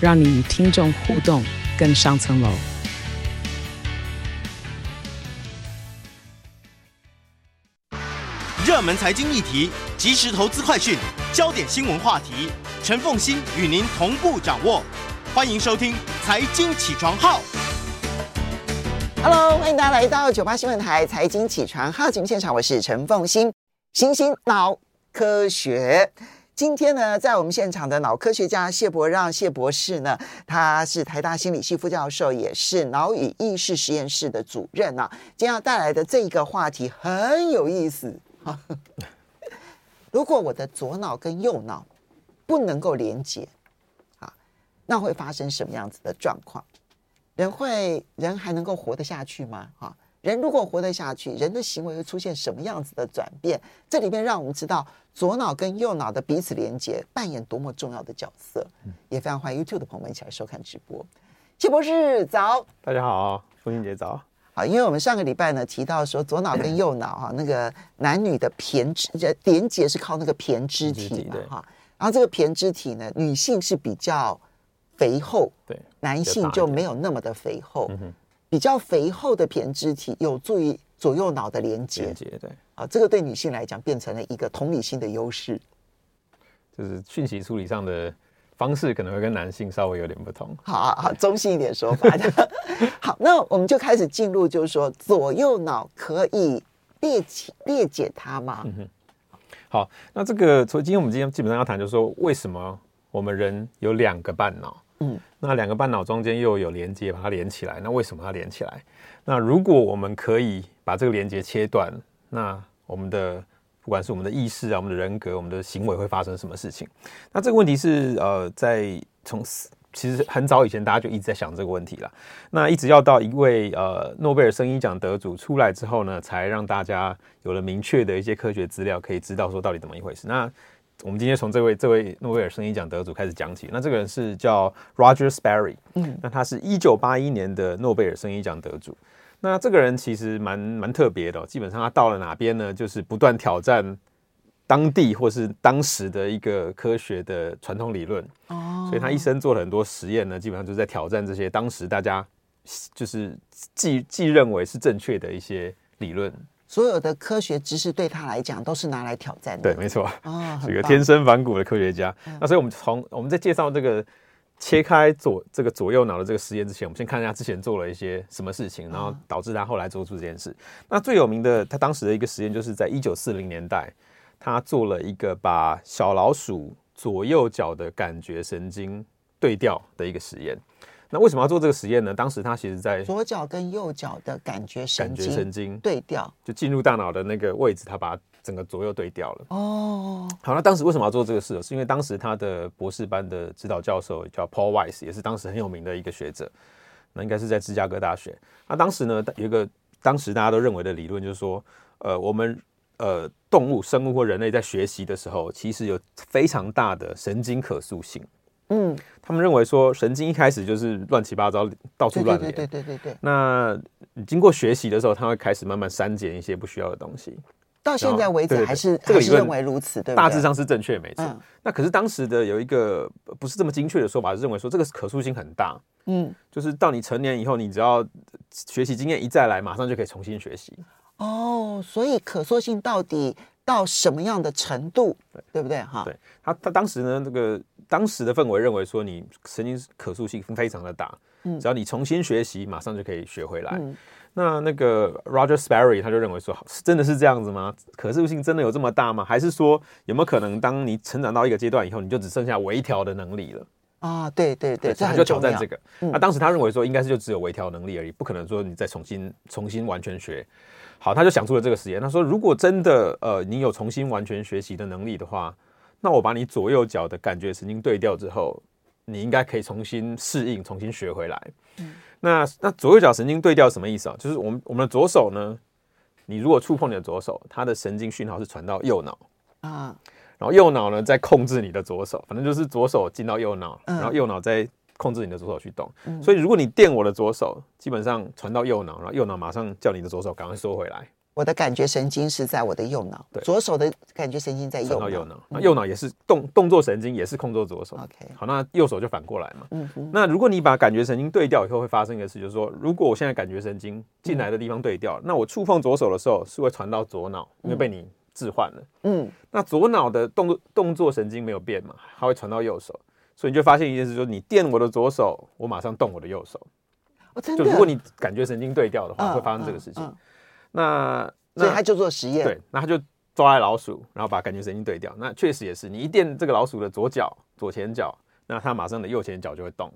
让你与听众互动更上层楼。热门财经议题、即时投资快讯、焦点新闻话题，陈凤欣与您同步掌握。欢迎收听《财经起床号》。Hello，欢迎大家来到九八新闻台《财经起床号》节目现场，我是陈凤欣，新兴脑科学。今天呢，在我们现场的脑科学家谢伯让谢博士呢，他是台大心理系副教授，也是脑与意识实验室的主任啊。今天要带来的这一个话题很有意思。如果我的左脑跟右脑不能够连接，啊，那会发生什么样子的状况？人会人还能够活得下去吗？哈，人如果活得下去，人的行为会出现什么样子的转变？这里面让我们知道左脑跟右脑的彼此连接扮演多么重要的角色。也非常欢迎 YouTube 的朋友们一起来收看直播。谢博士早，大家好，父亲节早。好，因为我们上个礼拜呢提到说，左脑跟右脑哈，那个男女的胼胝连接是靠那个胼胝体嘛哈，然后这个胼胝体呢，女性是比较肥厚，对，男性就没有那么的肥厚，比较肥厚的胼胝体有助于左右脑的连接，连接对，啊，这个对女性来讲变成了一个同理心的优势，就是讯息处理上的。方式可能会跟男性稍微有点不同。好，好，好，中性一点说法的。好，那我们就开始进入，就是说左右脑可以列解裂解它吗？嗯哼。好，那这个从今天我们今天基本上要谈，就是说为什么我们人有两个半脑？嗯，那两个半脑中间又有连接，把它连起来。那为什么它连起来？那如果我们可以把这个连接切断，那我们的不管是我们的意识啊，我们的人格，我们的行为会发生什么事情？那这个问题是呃，在从其实很早以前，大家就一直在想这个问题了。那一直要到一位呃诺贝尔生医奖得主出来之后呢，才让大家有了明确的一些科学资料，可以知道说到底怎么一回事。那我们今天从这位这位诺贝尔生医奖得主开始讲起。那这个人是叫 Roger Sperry，嗯，那他是一九八一年的诺贝尔生医奖得主。那这个人其实蛮蛮特别的哦，基本上他到了哪边呢，就是不断挑战当地或是当时的一个科学的传统理论哦，所以他一生做了很多实验呢，基本上就是在挑战这些当时大家就是既既认为是正确的一些理论。所有的科学知识对他来讲都是拿来挑战的。对，没错啊，是一个天生反骨的科学家。那所以我们从我们在介绍这个。切开左这个左右脑的这个实验之前，我们先看一下之前做了一些什么事情，然后导致他后来做出这件事。那最有名的，他当时的一个实验，就是在一九四零年代，他做了一个把小老鼠左右脚的感觉神经对调的一个实验。那为什么要做这个实验呢？当时他其实在左脚跟右脚的感觉神经神经对调，就进入大脑的那个位置，他把。整个左右对调了哦。好，那当时为什么要做这个事？是因为当时他的博士班的指导教授叫 Paul Weiss，也是当时很有名的一个学者。那应该是在芝加哥大学。那当时呢，有一个当时大家都认为的理论，就是说，呃，我们呃动物、生物或人类在学习的时候，其实有非常大的神经可塑性。嗯，他们认为说，神经一开始就是乱七八糟，到处乱连。对对对对对。那经过学习的时候，他会开始慢慢删减一些不需要的东西。到现在为止还是还是认为如此，对，大致上是正确，没错。那可是当时的有一个不是这么精确的说法，是认为说这个可塑性很大，嗯，就是到你成年以后，你只要学习经验一再来，马上就可以重新学习。哦，所以可塑性到底到什么样的程度，对不对？哈，对他他当时呢，这个当时的氛围认为说，你神经可塑性非常的大，嗯，只要你重新学习，马上就可以学回来。那那个 Roger Sperry 他就认为说，真的是这样子吗？可塑性真的有这么大吗？还是说有没有可能，当你成长到一个阶段以后，你就只剩下微调的能力了？啊，对对对，他就挑战这个。那、啊、当时他认为说，应该是就只有微调能力而已，不可能说你再重新重新完全学。好，他就想出了这个实验。他说，如果真的呃你有重新完全学习的能力的话，那我把你左右脚的感觉神经对调之后，你应该可以重新适应，重新学回来。嗯，那那左右脚神经对调什么意思啊？就是我们我们的左手呢，你如果触碰你的左手，它的神经讯号是传到右脑啊，然后右脑呢在控制你的左手，反正就是左手进到右脑，然后右脑再控制你的左手去动。嗯，所以如果你电我的左手，基本上传到右脑，然后右脑马上叫你的左手赶快缩回来。我的感觉神经是在我的右脑，对，左手的感觉神经在右脑。右脑，那右脑也是动动作神经，也是控制左手。OK，好，那右手就反过来嘛。嗯哼。那如果你把感觉神经对调以后，会发生一个事，就是说，如果我现在感觉神经进来的地方对调，那我触碰左手的时候是会传到左脑，因为被你置换了。嗯。那左脑的动作动作神经没有变嘛，它会传到右手，所以你就发现一件事，就是你电我的左手，我马上动我的右手。哦，真的。就如果你感觉神经对调的话，会发生这个事情。那。所以他就做实验，对，那他就抓来老鼠，然后把感觉神经对掉。那确实也是，你一电这个老鼠的左脚、左前脚，那它马上的右前脚就会动。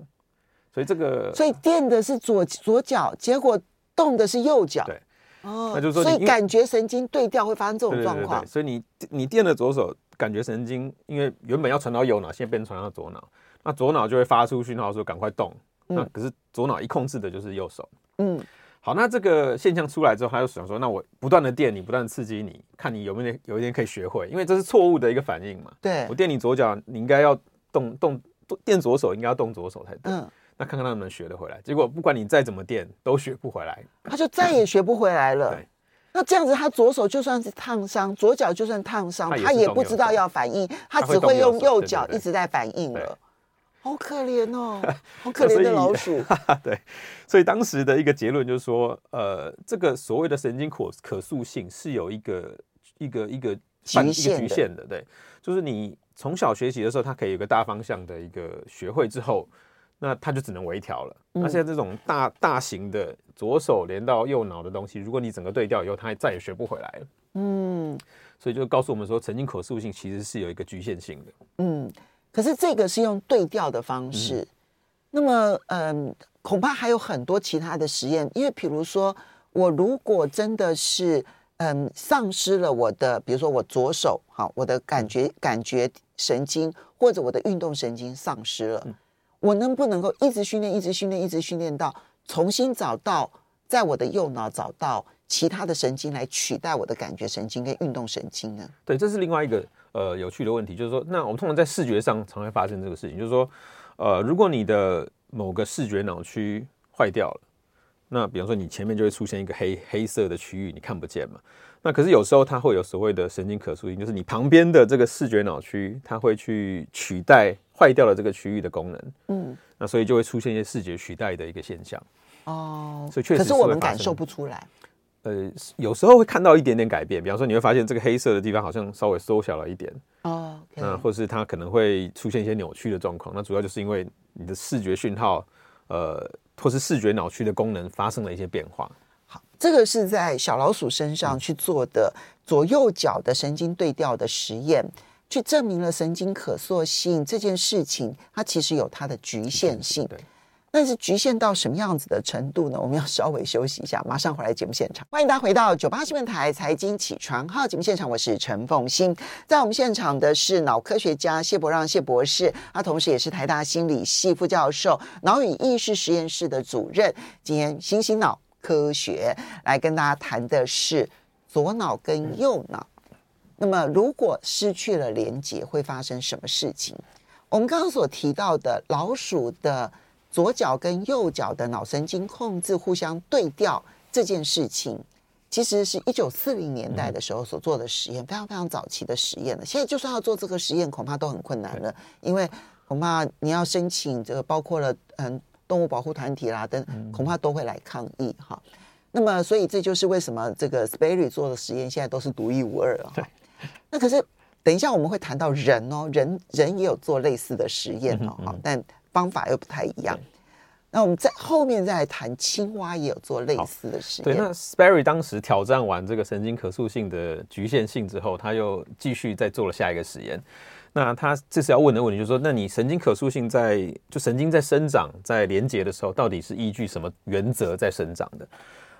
所以这个，所以电的是左左脚，结果动的是右脚。对，哦，那就是说，所以感觉神经对调会发生这种状况。所以你你电的左手，感觉神经因为原本要传到右脑，现在变成传到左脑，那左脑就会发出讯号说赶快动。嗯、那可是左脑一控制的就是右手。嗯。好，那这个现象出来之后，他就想说，那我不断的电你，不断的刺激你，看你有没有有一天可以学会，因为这是错误的一个反应嘛。对，我电你左脚，你应该要动动电左手，应该要动左手才对。嗯，那看看他能不能学得回来。结果不管你再怎么电，都学不回来，他就再也学不回来了。对，那这样子，他左手就算是烫伤，左脚就算烫伤，他也不知道要反应，他只会用右脚一直在反应了。好可怜哦，好可怜的老鼠。对，所以当时的一个结论就是说，呃，这个所谓的神经可可塑性是有一个一个一个局限局限的。对，就是你从小学习的时候，它可以有个大方向的一个学会之后，那它就只能微调了。嗯、那现在这种大大型的左手连到右脑的东西，如果你整个对调以后，它再也学不回来了。嗯，所以就告诉我们说，神经可塑性其实是有一个局限性的。嗯。可是这个是用对调的方式，嗯、那么嗯，恐怕还有很多其他的实验，因为比如说，我如果真的是嗯丧失了我的，比如说我左手好，我的感觉感觉神经或者我的运动神经丧失了，嗯、我能不能够一直训练，一直训练，一直训练到重新找到在我的右脑找到其他的神经来取代我的感觉神经跟运动神经呢？对，这是另外一个。呃，有趣的问题就是说，那我们通常在视觉上常会发生这个事情，就是说，呃，如果你的某个视觉脑区坏掉了，那比方说你前面就会出现一个黑黑色的区域，你看不见嘛。那可是有时候它会有所谓的神经可塑性，就是你旁边的这个视觉脑区，它会去取代坏掉了这个区域的功能。嗯，那所以就会出现一些视觉取代的一个现象。哦，所以确实，可是我们感受不出来。呃，有时候会看到一点点改变，比方说你会发现这个黑色的地方好像稍微缩小了一点哦，那、oh. 或是它可能会出现一些扭曲的状况，那主要就是因为你的视觉讯号，呃，或是视觉脑区的功能发生了一些变化。好，这个是在小老鼠身上去做的左右脚的神经对调的实验，去证明了神经可塑性这件事情，它其实有它的局限性。对。但是局限到什么样子的程度呢？我们要稍微休息一下，马上回来节目现场。欢迎大家回到九八新闻台财经起床号节目现场，我是陈凤欣。在我们现场的是脑科学家谢伯让谢博士，他同时也是台大心理系副教授、脑与意识实验室的主任。今天新兴脑科学来跟大家谈的是左脑跟右脑。那么如果失去了连接，会发生什么事情？我们刚刚所提到的老鼠的。左脚跟右脚的脑神经控制互相对调这件事情，其实是一九四零年代的时候所做的实验，非常非常早期的实验了。现在就算要做这个实验，恐怕都很困难了，因为恐怕你要申请这个，包括了嗯动物保护团体啦等，恐怕都会来抗议哈。那么，所以这就是为什么这个 Sperry 做的实验现在都是独一无二了。那可是等一下我们会谈到人哦，人人也有做类似的实验哦，哈，但。方法又不太一样，那我们在后面再来谈青蛙也有做类似的实验。对，那 Sperry 当时挑战完这个神经可塑性的局限性之后，他又继续再做了下一个实验。那他这次要问的问题就是说，那你神经可塑性在就神经在生长在连接的时候，到底是依据什么原则在生长的？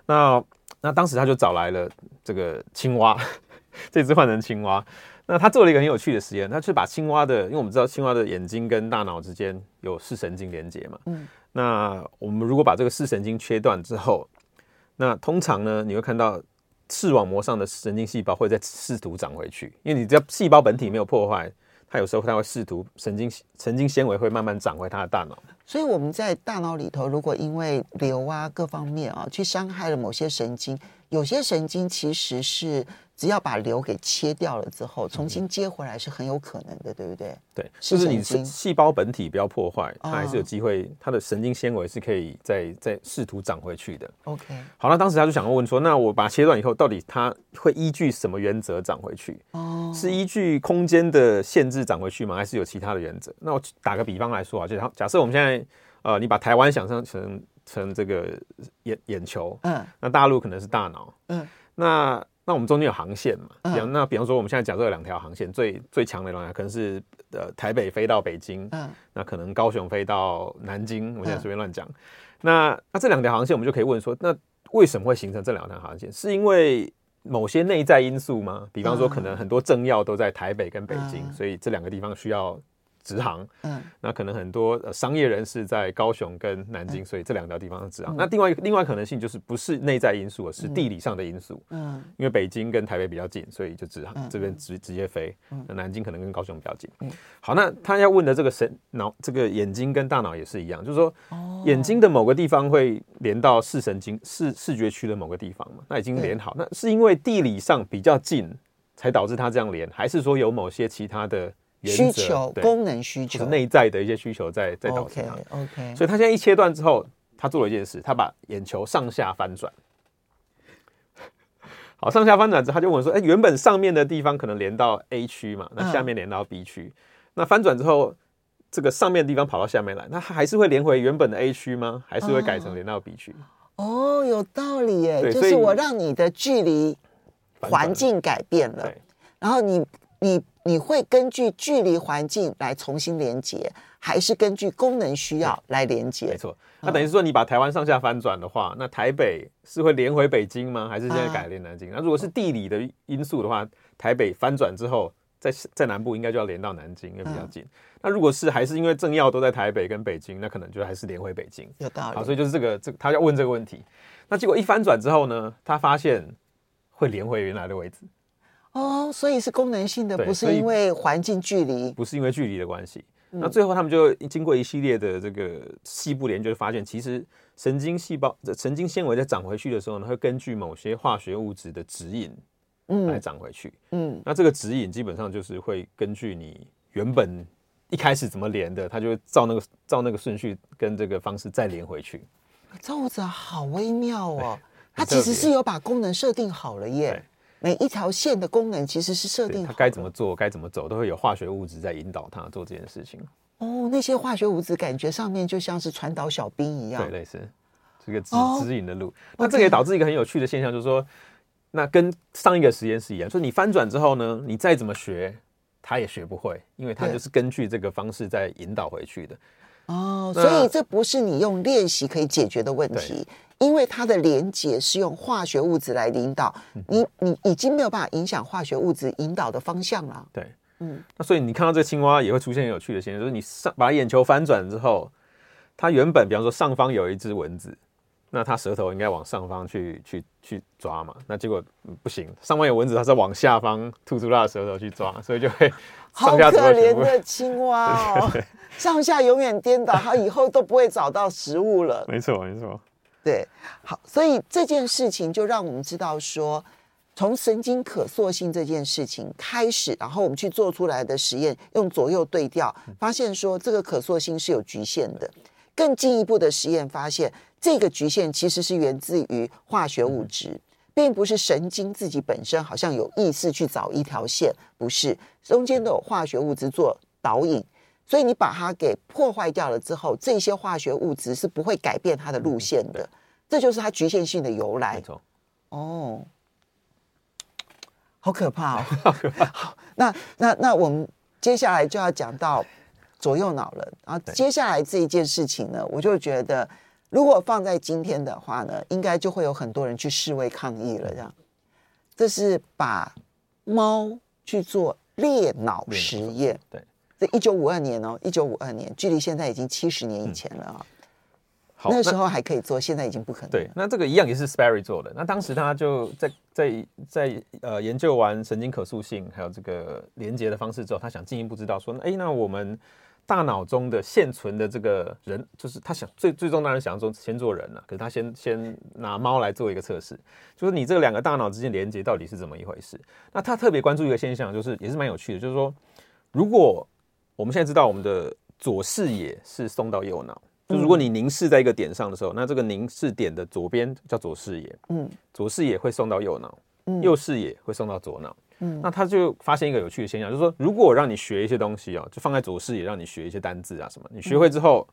那那当时他就找来了这个青蛙，这只换成青蛙。那他做了一个很有趣的实验，他去把青蛙的，因为我们知道青蛙的眼睛跟大脑之间有视神经连接嘛。嗯。那我们如果把这个视神经切断之后，那通常呢，你会看到视网膜上的神经细胞会再试图长回去，因为你只要细胞本体没有破坏。它有时候它会试图神经神经纤维会慢慢长回它的大脑，所以我们在大脑里头，如果因为瘤啊各方面啊去伤害了某些神经，有些神经其实是。只要把瘤给切掉了之后，重新接回来是很有可能的，对不对？对，就是你细胞本体不要破坏，它还是有机会，它的神经纤维是可以再再试图长回去的。OK，好，那当时他就想要问说，那我把它切断以后，到底它会依据什么原则长回去？哦，是依据空间的限制长回去吗？还是有其他的原则？那我打个比方来说啊，就假设我们现在呃，你把台湾想象成成这个眼眼球，嗯，那大陆可能是大脑，嗯，那。那我们中间有航线嘛？比方那比方说，我们现在假设有两条航线，最最强的两条可能是呃台北飞到北京，嗯，那可能高雄飞到南京，我现在随便乱讲。那那这两条航线，我们就可以问说，那为什么会形成这两条航线？是因为某些内在因素吗？比方说，可能很多政要都在台北跟北京，所以这两个地方需要。直航，嗯，那可能很多呃商业人士在高雄跟南京，所以这两条地方是直航。那另外另外可能性就是不是内在因素，而是地理上的因素，嗯，因为北京跟台北比较近，所以就直航这边直直接飞。那南京可能跟高雄比较近。好，那他要问的这个神脑，这个眼睛跟大脑也是一样，就是说，眼睛的某个地方会连到视神经视视觉区的某个地方嘛？那已经连好，那是因为地理上比较近才导致它这样连，还是说有某些其他的？需求功能需求，内在的一些需求在在导致它。OK OK，所以他现在一切断之后，他做了一件事，他把眼球上下翻转。好，上下翻转之后，他就问说：“哎，原本上面的地方可能连到 A 区嘛，那下面连到 B 区。那翻转之后，这个上面的地方跑到下面来，那还是会连回原本的 A 区吗？还是会改成连到 B 区？”哦，有道理耶，就是我让你的距离环境改变了，然后你你。你会根据距离环境来重新连接，还是根据功能需要来连接？没错，那等于是说你把台湾上下翻转的话，那台北是会连回北京吗？还是现在改连南京？那如果是地理的因素的话，台北翻转之后，在在南部应该就要连到南京，因为比较近。那如果是还是因为政要都在台北跟北京，那可能就还是连回北京。有道理。好，所以就是这个这他要问这个问题，那结果一翻转之后呢，他发现会连回原来的位置。哦，所以是功能性的，不是因为环境距离，不是因为距离的关系。嗯、那最后他们就经过一系列的这个细部研究，就发现其实神经细胞、神经纤维在长回去的时候呢，会根据某些化学物质的指引，嗯，来长回去。嗯，那这个指引基本上就是会根据你原本一开始怎么连的，它就会照那个照那个顺序跟这个方式再连回去。这子好微妙哦，它其实是有把功能设定好了耶。每一条线的功能其实是设定好，它该怎么做，该怎么走，都会有化学物质在引导它做这件事情。哦，那些化学物质感觉上面就像是传导小兵一样，对，类似这个指、哦、指引的路。那这也导致一个很有趣的现象，就是说，那跟上一个实验室一样，说你翻转之后呢，你再怎么学，它也学不会，因为它就是根据这个方式在引导回去的。哦，所以这不是你用练习可以解决的问题。因为它的连接是用化学物质来引导，你你已经没有办法影响化学物质引导的方向了。对，嗯，那所以你看到这个青蛙也会出现很有趣的现象，就是你上把眼球翻转之后，它原本比方说上方有一只蚊子，那它舌头应该往上方去去去抓嘛，那结果不行，上方有蚊子，它是往下方吐出它的舌头去抓，所以就会 好可怜的青蛙哦，上下永远颠倒，它以后都不会找到食物了。没错，没错。对，好，所以这件事情就让我们知道说，从神经可塑性这件事情开始，然后我们去做出来的实验，用左右对调，发现说这个可塑性是有局限的。更进一步的实验发现，这个局限其实是源自于化学物质，并不是神经自己本身好像有意识去找一条线，不是，中间都有化学物质做导引。所以你把它给破坏掉了之后，这些化学物质是不会改变它的路线的，这就是它局限性的由来。哦，好可怕哦！好可怕。好，那那那我们接下来就要讲到左右脑了。然后接下来这一件事情呢，我就觉得，如果放在今天的话呢，应该就会有很多人去示威抗议了。这样，这是把猫去做。裂脑实验。对，这一九五二年哦，一九五二年，距离现在已经七十年以前了啊、哦。嗯好，那时候还可以做，现在已经不可能。对，那这个一样也是 Sperry 做的。那当时他就在在在呃研究完神经可塑性还有这个连接的方式之后，他想进一步知道说，哎，那我们大脑中的现存的这个人，就是他想最最终当然想说先做人了，可是他先先拿猫来做一个测试，就是你这两个大脑之间连接到底是怎么一回事？那他特别关注一个现象，就是也是蛮有趣的，就是说，如果我们现在知道我们的左视野是送到右脑。就如果你凝视在一个点上的时候，那这个凝视点的左边叫左视野，嗯，左视野会送到右脑，嗯，右视野会送到左脑，嗯，那他就发现一个有趣的现象，就是说，如果我让你学一些东西哦，就放在左视野，让你学一些单字啊什么，你学会之后，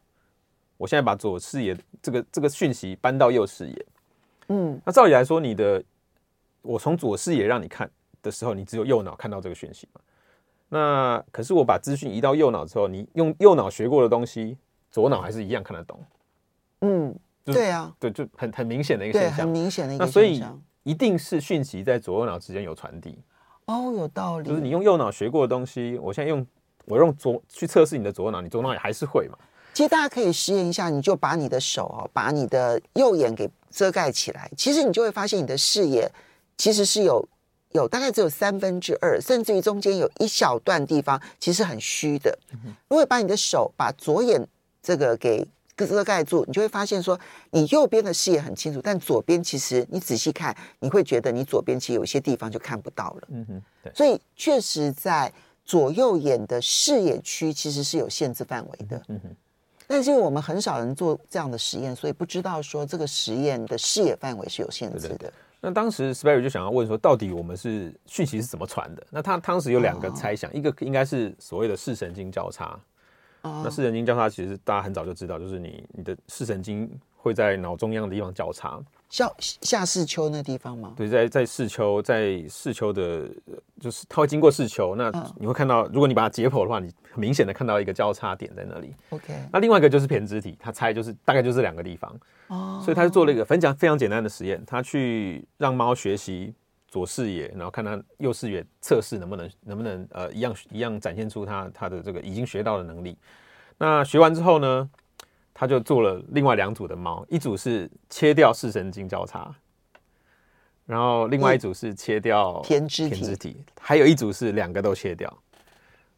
我现在把左视野这个这个讯息搬到右视野，嗯，那照理来说，你的我从左视野让你看的时候，你只有右脑看到这个讯息嘛，那可是我把资讯移到右脑之后，你用右脑学过的东西。左脑还是一样看得懂，嗯，对啊，对，就很很明显的一个现象，很明显的一个现象。那所以一定是讯息在左右脑之间有传递。哦，有道理。就是你用右脑学过的东西，我现在用我用左去测试你的左脑，你左脑也还是会嘛？其实大家可以实验一下，你就把你的手哦，把你的右眼给遮盖起来，其实你就会发现你的视野其实是有有大概只有三分之二，甚至于中间有一小段地方其实很虚的。如果把你的手把左眼这个给遮盖住，你就会发现说，你右边的视野很清楚，但左边其实你仔细看，你会觉得你左边其实有些地方就看不到了。嗯哼，对。所以确实在左右眼的视野区其实是有限制范围的。嗯哼。但是我们很少人做这样的实验，所以不知道说这个实验的视野范围是有限制的。对对对。那当时 Sperry 就想要问说，到底我们是讯息是怎么传的？那他当时有两个猜想，哦、一个应该是所谓的视神经交叉。那视神经交叉其实大家很早就知道，就是你你的视神经会在脑中央的地方交叉，下下视丘那地方吗？对，在在视丘，在视丘的，就是它会经过视丘，那你会看到，如果你把它解剖的话，你很明显的看到一个交叉点在那里。OK，那另外一个就是胼胝体，他猜就是大概就是两个地方。哦，所以他就做了一个非常非常简单的实验，他去让猫学习。左视野，然后看他右视野测试能不能能不能呃一样一样展现出他他的这个已经学到的能力。那学完之后呢，他就做了另外两组的猫，一组是切掉视神经交叉，然后另外一组是切掉胼胝体，胼胝体，还有一组是两个都切掉。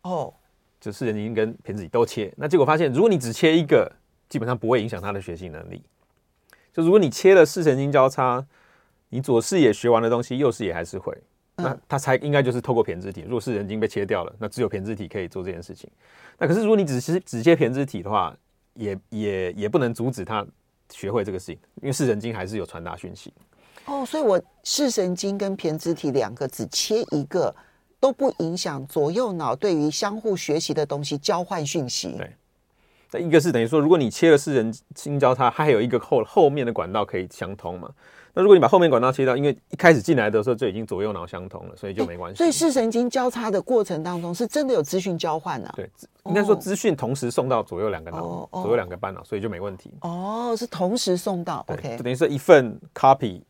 哦，就视神经跟胼胝体都切。那结果发现，如果你只切一个，基本上不会影响他的学习能力。就如果你切了视神经交叉。你左视野学完的东西，右视野还是会。那他才应该就是透过胼胝体，如果视神经被切掉了，那只有胼胝体可以做这件事情。那可是如果你只是只切胼胝体的话，也也也不能阻止他学会这个事情，因为视神经还是有传达讯息。哦，所以我视神经跟胼胝体两个只切一个，都不影响左右脑对于相互学习的东西交换讯息。对，那一个是等于说，如果你切了视神经交叉，它还有一个后后面的管道可以相通嘛。那如果你把后面管道切掉，因为一开始进来的时候就已经左右脑相通了，所以就没关系。所以视神经交叉的过程当中，是真的有资讯交换啊？对，应该说资讯同时送到左右两个脑，哦、左右两个半脑，所以就没问题。哦，是同时送到，OK，就等于说一份 copy，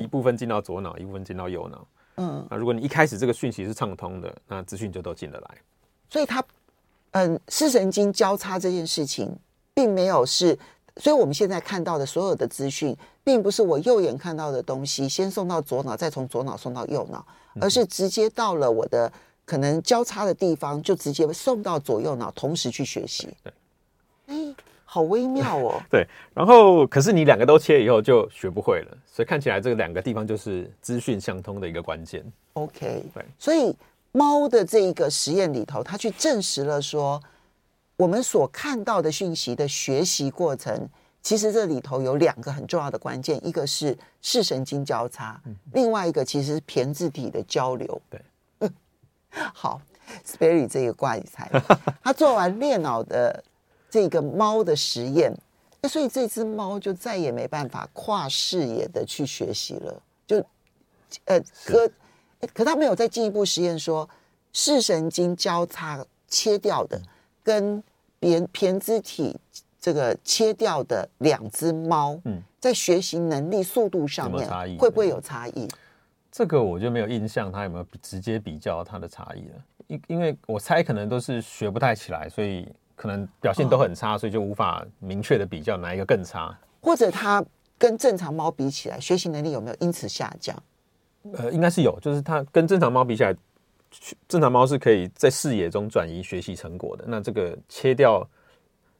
一部分进到左脑，一部分进到右脑。嗯，那如果你一开始这个讯息是畅通的，那资讯就都进得来。所以它，嗯，视神经交叉这件事情，并没有是。所以我们现在看到的所有的资讯，并不是我右眼看到的东西先送到左脑，再从左脑送到右脑，而是直接到了我的可能交叉的地方，就直接送到左右脑，同时去学习。对，哎，好微妙哦。对，然后可是你两个都切以后就学不会了，所以看起来这个两个地方就是资讯相通的一个关键。OK，对，所以猫的这一个实验里头，它去证实了说。我们所看到的讯息的学习过程，其实这里头有两个很重要的关键，一个是视神经交叉，另外一个其实是胼胝体的交流。对，好，Sperry 这个挂你猜，他做完裂脑的这个猫的实验，那所以这只猫就再也没办法跨视野的去学习了。就，呃，可可他没有再进一步实验说视神经交叉切掉的跟胼胼肢体这个切掉的两只猫，嗯，在学习能力速度上面会不会有差异？这个我就没有印象，它有没有直接比较它的差异了？因因为我猜可能都是学不太起来，所以可能表现都很差，哦、所以就无法明确的比较哪一个更差。或者它跟正常猫比起来，学习能力有没有因此下降？呃，应该是有，就是它跟正常猫比起来，正常猫是可以在视野中转移学习成果的。那这个切掉，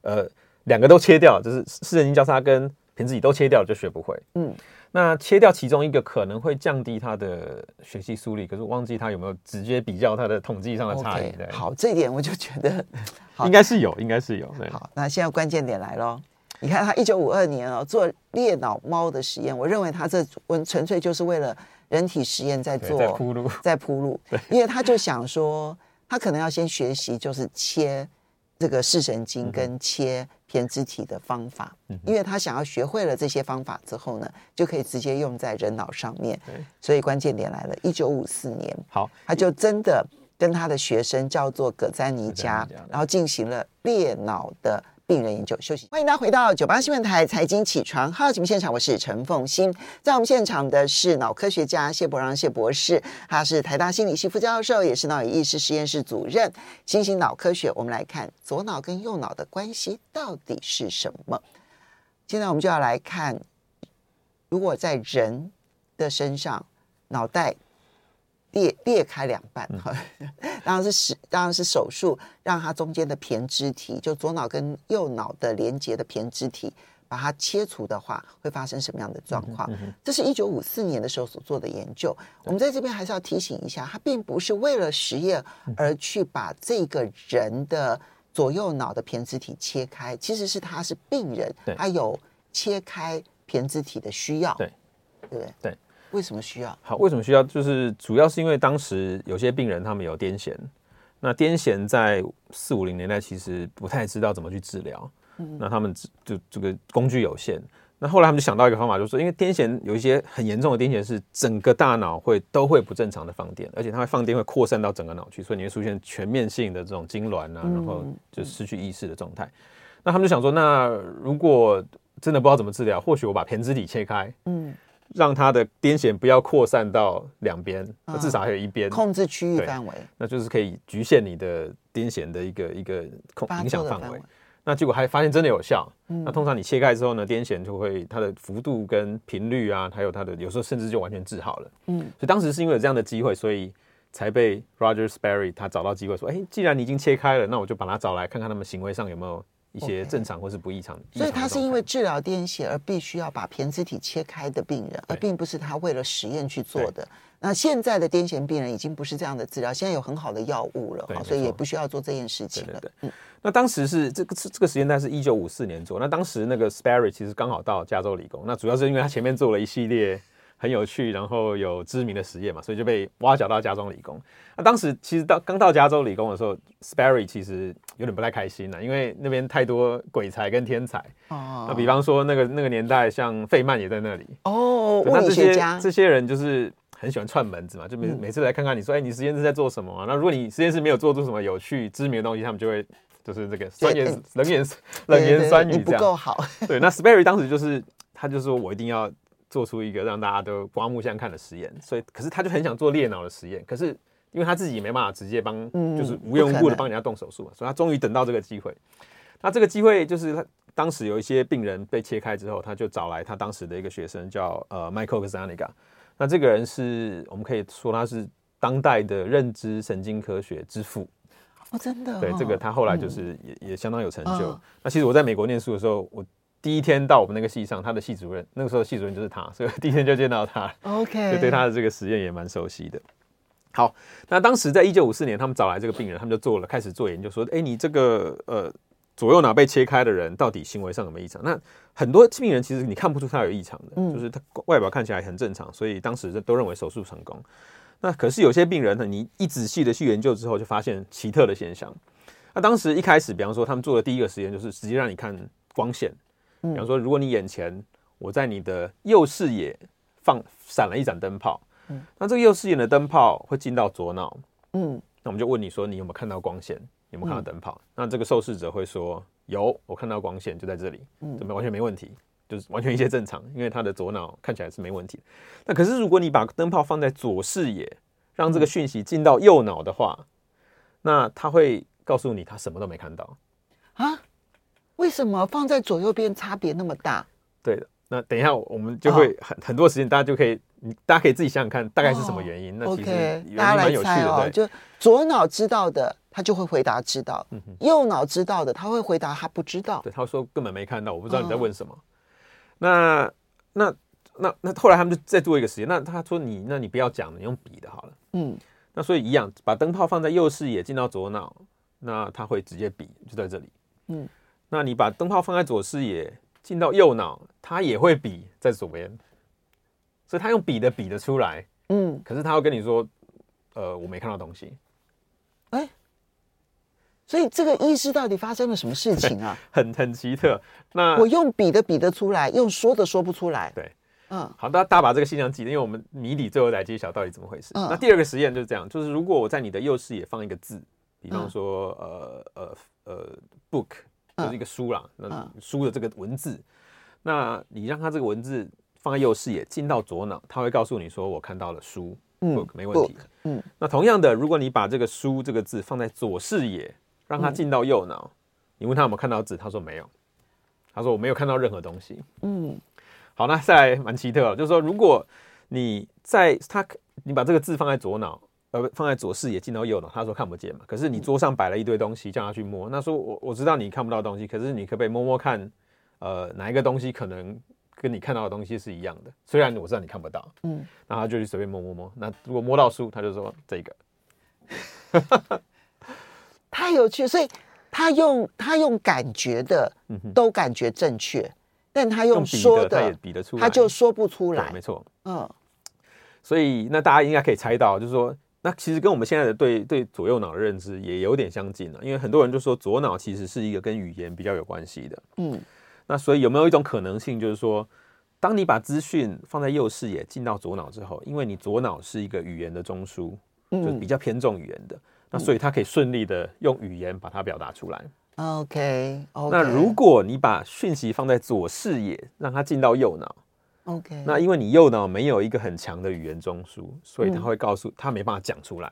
呃，两个都切掉，就是视神经交叉跟胼胝体都切掉，就学不会。嗯。那切掉其中一个可能会降低它的学习速率，可是我忘记它有没有直接比较它的统计上的差异。Okay, 好，这一点我就觉得 应该是有，应该是有。对。好，那现在关键点来咯。你看他一九五二年哦做猎脑猫的实验，我认为他这纯粹就是为了人体实验在做，在铺路，在铺路。对，因为他就想说，他可能要先学习就是切这个视神经跟切。胼胝体的方法，因为他想要学会了这些方法之后呢，就可以直接用在人脑上面。所以关键点来了，一九五四年，好，他就真的跟他的学生叫做葛詹尼加，然后进行了鬣脑的。病人研究休息，欢迎大家回到九八新闻台财经起床号节目现场，我是陈凤欣，在我们现场的是脑科学家谢伯让谢博士，他是台大心理系副教授，也是脑与意识实验室主任。新型脑科学，我们来看左脑跟右脑的关系到底是什么？现在我们就要来看，如果在人的身上，脑袋。裂裂开两半，然是是当然是手术，让它中间的胼胝体，就左脑跟右脑的连接的胼胝体，把它切除的话，会发生什么样的状况？这是一九五四年的时候所做的研究。我们在这边还是要提醒一下，它并不是为了实验而去把这个人的左右脑的胼胝体切开，其实是他是病人，他有切开胼胝体的需要，对对对？对。为什么需要？好，为什么需要？就是主要是因为当时有些病人他们有癫痫，那癫痫在四五零年代其实不太知道怎么去治疗，嗯，那他们就这个工具有限，那后来他们就想到一个方法，就是说，因为癫痫有一些很严重的癫痫是整个大脑会都会不正常的放电，而且它会放电会扩散到整个脑区，所以你会出现全面性的这种痉挛啊，然后就失去意识的状态。那他们就想说，那如果真的不知道怎么治疗，或许我把胼胝体切开，嗯。让他的癫痫不要扩散到两边，至少还有一边控制区域范围，那就是可以局限你的癫痫的一个一个控影响范围。那结果还发现真的有效。那通常你切开之后呢，癫痫就会它的幅度跟频率啊，还有它的有时候甚至就完全治好了。嗯，所以当时是因为有这样的机会，所以才被 Roger Sperry 他找到机会说，哎，既然你已经切开了，那我就把它找来看看他们行为上有没有。一些正常或是不异常，okay. 所以他是因为治疗癫痫而必须要把胼胝体切开的病人，而并不是他为了实验去做的。那现在的癫痫病人已经不是这样的治疗，现在有很好的药物了，所以也不需要做这件事情了。对对对，嗯，那当时是这个这个时间段是一九五四年做。那当时那个 Sperry 其实刚好到加州理工，那主要是因为他前面做了一系列。很有趣，然后有知名的实验嘛，所以就被挖角到加州理工。那当时其实到刚到加州理工的时候，Sperry 其实有点不太开心了，因为那边太多鬼才跟天才。哦。那比方说那个那个年代，像费曼也在那里。哦。物理学家。这些人就是很喜欢串门子嘛，就每每次来看看你说，哎，你实验室在做什么啊？那如果你实验室没有做出什么有趣知名的东西，他们就会就是这个酸言冷言冷言酸语这样。不够好。对，那 Sperry 当时就是他就说我一定要。做出一个让大家都刮目相看的实验，所以可是他就很想做裂脑的实验，可是因为他自己没办法直接帮，就是无缘无故的帮人家动手术嘛，所以他终于等到这个机会。那这个机会就是他当时有一些病人被切开之后，他就找来他当时的一个学生叫呃 Michael Gazzaniga。那这个人是我们可以说他是当代的认知神经科学之父哦，真的。对，这个他后来就是也也相当有成就。那其实我在美国念书的时候，我。第一天到我们那个系上，他的系主任那个时候系主任就是他，所以第一天就见到他，OK，就对他的这个实验也蛮熟悉的。好，那当时在一九五四年，他们找来这个病人，他们就做了开始做研究，说，哎，你这个呃左右脑被切开的人，到底行为上有没有异常？那很多病人其实你看不出他有异常的，就是他外表看起来很正常，所以当时都认为手术成功。那可是有些病人呢，你一仔细的去研究之后，就发现奇特的现象。那当时一开始，比方说他们做的第一个实验，就是直接让你看光线。比方说，如果你眼前我在你的右视野放闪了一盏灯泡，嗯，那这个右视野的灯泡会进到左脑，嗯，那我们就问你说，你有没有看到光线？有没有看到灯泡？嗯，那这个受试者会说有，我看到光线就在这里，嗯，怎么完全没问题，就是完全一切正常，因为他的左脑看起来是没问题。那可是如果你把灯泡放在左视野，让这个讯息进到右脑的话，那他会告诉你他什么都没看到啊？为什么放在左右边差别那么大？对的。那等一下我们就会很、哦、很多时间，大家就可以，大家可以自己想想看，大概是什么原因。哦、那其实原因蛮有趣的，哦、对。就左脑知道的，他就会回答知道；嗯、右脑知道的，他会回答他不知道。对，他说根本没看到，我不知道你在问什么。哦、那那那那后来他们就再做一个实验，那他说你那你不要讲，你用比的好了。嗯。那所以一样，把灯泡放在右视野进到左脑，那他会直接比，就在这里。嗯。那你把灯泡放在左视野。进到右脑，它也会比在左边，所以他用比的比得出来，嗯，可是他会跟你说，呃，我没看到东西，哎，所以这个意识到底发生了什么事情啊？很很奇特。那我用比的比得出来，用说的说不出来。对，嗯，好，大家大家把这个现象记得，因为我们谜底最后来揭晓到底怎么回事。嗯，那第二个实验就是这样，就是如果我在你的右视野放一个字，比方说，呃呃呃，book。就是一个书啦，那书的这个文字，那你让他这个文字放在右视野，进到左脑，他会告诉你说：“我看到了书，嗯，book 没问题。”嗯，那同样的，如果你把这个书这个字放在左视野，让他进到右脑，你问他有没有看到字，他说没有，他说我没有看到任何东西。嗯，好，那再来蛮奇特了，就是说，如果你在他，你把这个字放在左脑。呃，放在左视野进到右脑，他说看不见嘛。可是你桌上摆了一堆东西，叫他去摸。那说我我知道你看不到东西，可是你可不可以摸摸看？呃，哪一个东西可能跟你看到的东西是一样的？虽然我知道你看不到，嗯，那他就去随便摸摸摸。那如果摸到书，他就说这个，太有趣。所以他用他用感觉的，都感觉正确，嗯、但他用说的，他也比得出来，他就说不出来。没错，嗯。所以那大家应该可以猜到，就是说。那其实跟我们现在的对对左右脑的认知也有点相近了，因为很多人就说左脑其实是一个跟语言比较有关系的。嗯，那所以有没有一种可能性，就是说，当你把资讯放在右视野进到左脑之后，因为你左脑是一个语言的中枢，就比较偏重语言的，那所以它可以顺利的用语言把它表达出来。OK，那如果你把讯息放在左视野，让它进到右脑。OK，那因为你右脑没有一个很强的语言中枢，所以他会告诉、嗯、他没办法讲出来。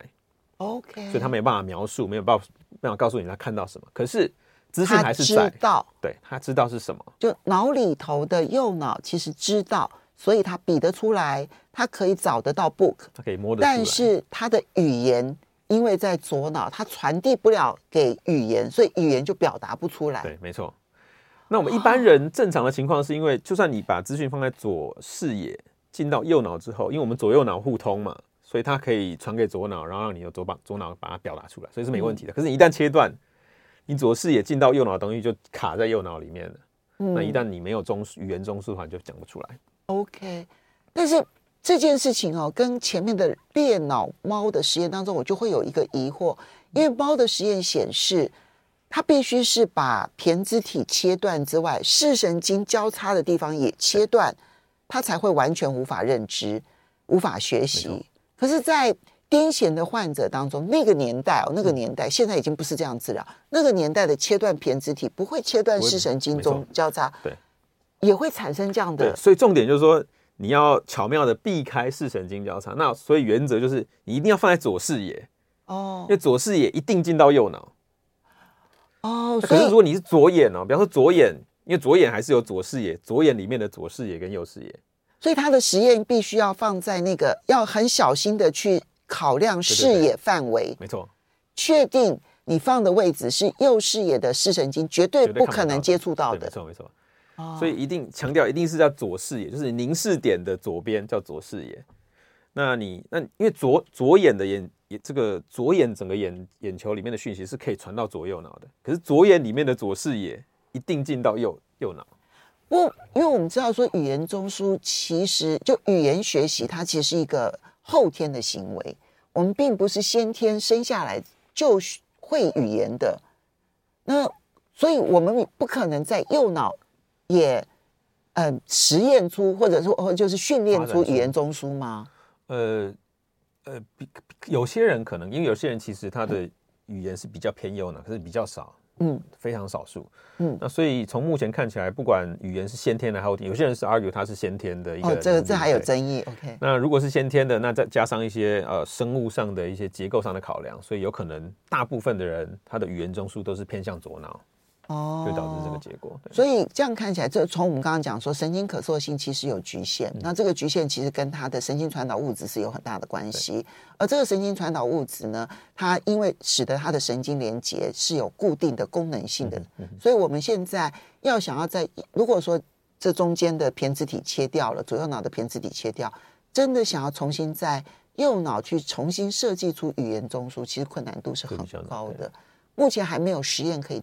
OK，所以他没办法描述，没有办法办法告诉你他看到什么。可是资讯还是在，知道，对，他知道是什么。就脑里头的右脑其实知道，所以他比得出来，他可以找得到 book，他可以摸得出来。但是他的语言因为在左脑，他传递不了给语言，所以语言就表达不出来。对，没错。那我们一般人正常的情况是因为，就算你把资讯放在左视野进到右脑之后，因为我们左右脑互通嘛，所以它可以传给左脑，然后让你的左把左脑把它表达出来，所以是没问题的。可是你一旦切断，你左视野进到右脑的东西就卡在右脑里面了。那一旦你没有中语言中枢的话，就讲不出来。OK，但是这件事情哦，跟前面的猎脑猫的实验当中，我就会有一个疑惑，因为猫的实验显示。它必须是把胼胝体切断之外，视神经交叉的地方也切断，它才会完全无法认知、无法学习。可是，在癫痫的患者当中，那个年代哦，那个年代、嗯、现在已经不是这样治疗。那个年代的切断胼胝体不会切断视神经中交叉，对，也会产生这样的。所以重点就是说，你要巧妙的避开视神经交叉。那所以原则就是，你一定要放在左视野哦，因为左视野一定进到右脑。哦，可是如果你是左眼哦，比方说左眼，因为左眼还是有左视野，左眼里面的左视野跟右视野，所以他的实验必须要放在那个要很小心的去考量视野范围，没错，确定你放的位置是右视野的视神经，绝对不可能接触到的，没错没错。哦，所以一定强调，一定是叫左视野，就是凝视点的左边叫左视野。那你那因为左左眼的眼。这个左眼整个眼眼球里面的讯息是可以传到左右脑的，可是左眼里面的左视野一定进到右右脑。不，因为我们知道说语言中枢其实就语言学习，它其实是一个后天的行为，我们并不是先天生下来就会语言的。那所以我们不可能在右脑也嗯、呃、实验出或者说就是训练出语言中枢吗？呃。呃，比有些人可能，因为有些人其实他的语言是比较偏右脑，可是比较少，嗯，非常少数。嗯，那所以从目前看起来，不管语言是先天的还有，有些人是 argue 它是先天的一个。哦，这个这还有争议。OK。那如果是先天的，那再加上一些呃生物上的一些结构上的考量，所以有可能大部分的人他的语言中枢都是偏向左脑。哦，就导致这个结果。所以这样看起来，这从我们刚刚讲说，神经可塑性其实有局限。嗯、那这个局限其实跟它的神经传导物质是有很大的关系。而这个神经传导物质呢，它因为使得它的神经连接是有固定的功能性的，所以我们现在要想要在如果说这中间的胼胝体切掉了，左右脑的胼胝体切掉，真的想要重新在右脑去重新设计出语言中枢，其实困难度是很高的。目前还没有实验可以。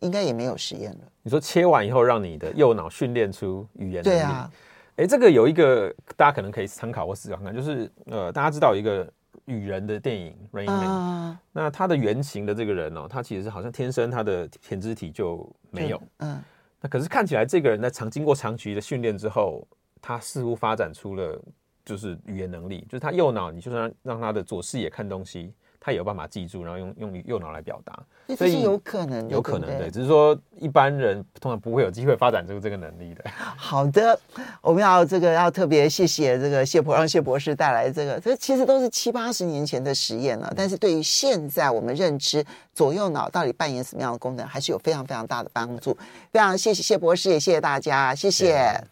应该也没有实验了。你说切完以后，让你的右脑训练出语言能力？对啊。哎，这个有一个大家可能可以参考或思考看看，就是呃，大家知道一个与人的电影《Rain Man》，那他的原型的这个人哦，他其实是好像天生他的前肢体就没有。嗯。那可是看起来这个人在长经过长期的训练之后，他似乎发展出了就是语言能力，就是他右脑，你就算让他的左视野看东西。他也有办法记住，然后用用右脑来表达，所以有可能，有可能对，只是说一般人通常不会有机会发展出这个能力的。好的，我们要这个要特别谢谢这个谢博，让谢博士带来这个，这其实都是七八十年前的实验了，但是对于现在我们认知左右脑到底扮演什么样的功能，还是有非常非常大的帮助。非常谢谢谢博士，也谢谢大家，谢谢。